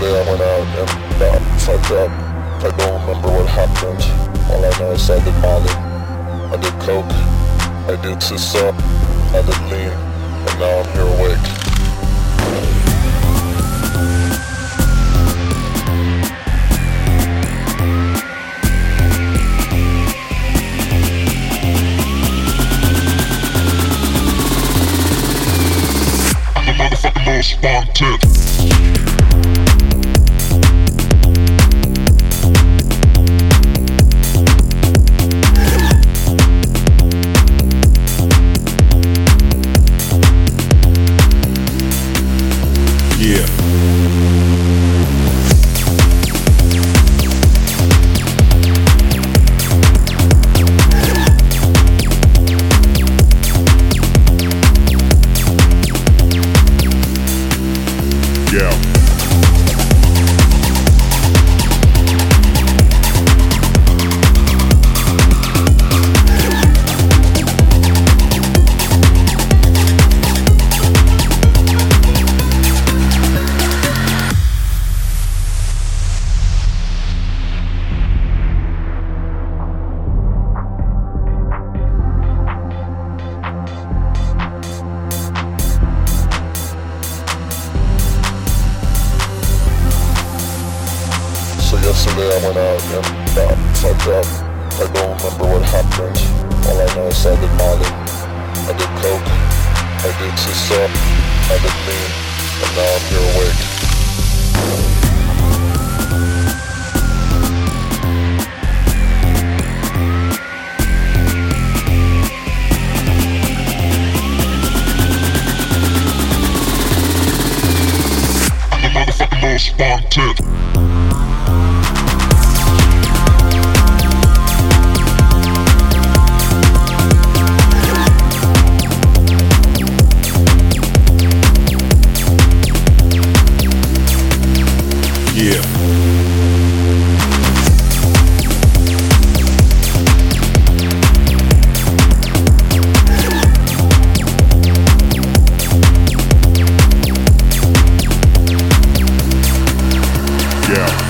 yesterday I went out and got fucked up. I don't remember what happened. All I know is I did Molly. I did Coke. I did Sissa. I did Lean. And now I'm here awake. most spawn Yeah. Yesterday I went out and got fucked up. I don't remember what happened. All I know is I did Molly. I did Coke. I did Sissa. I did Lean. And now I'm here awake. the motherfucking. Yeah. Yeah.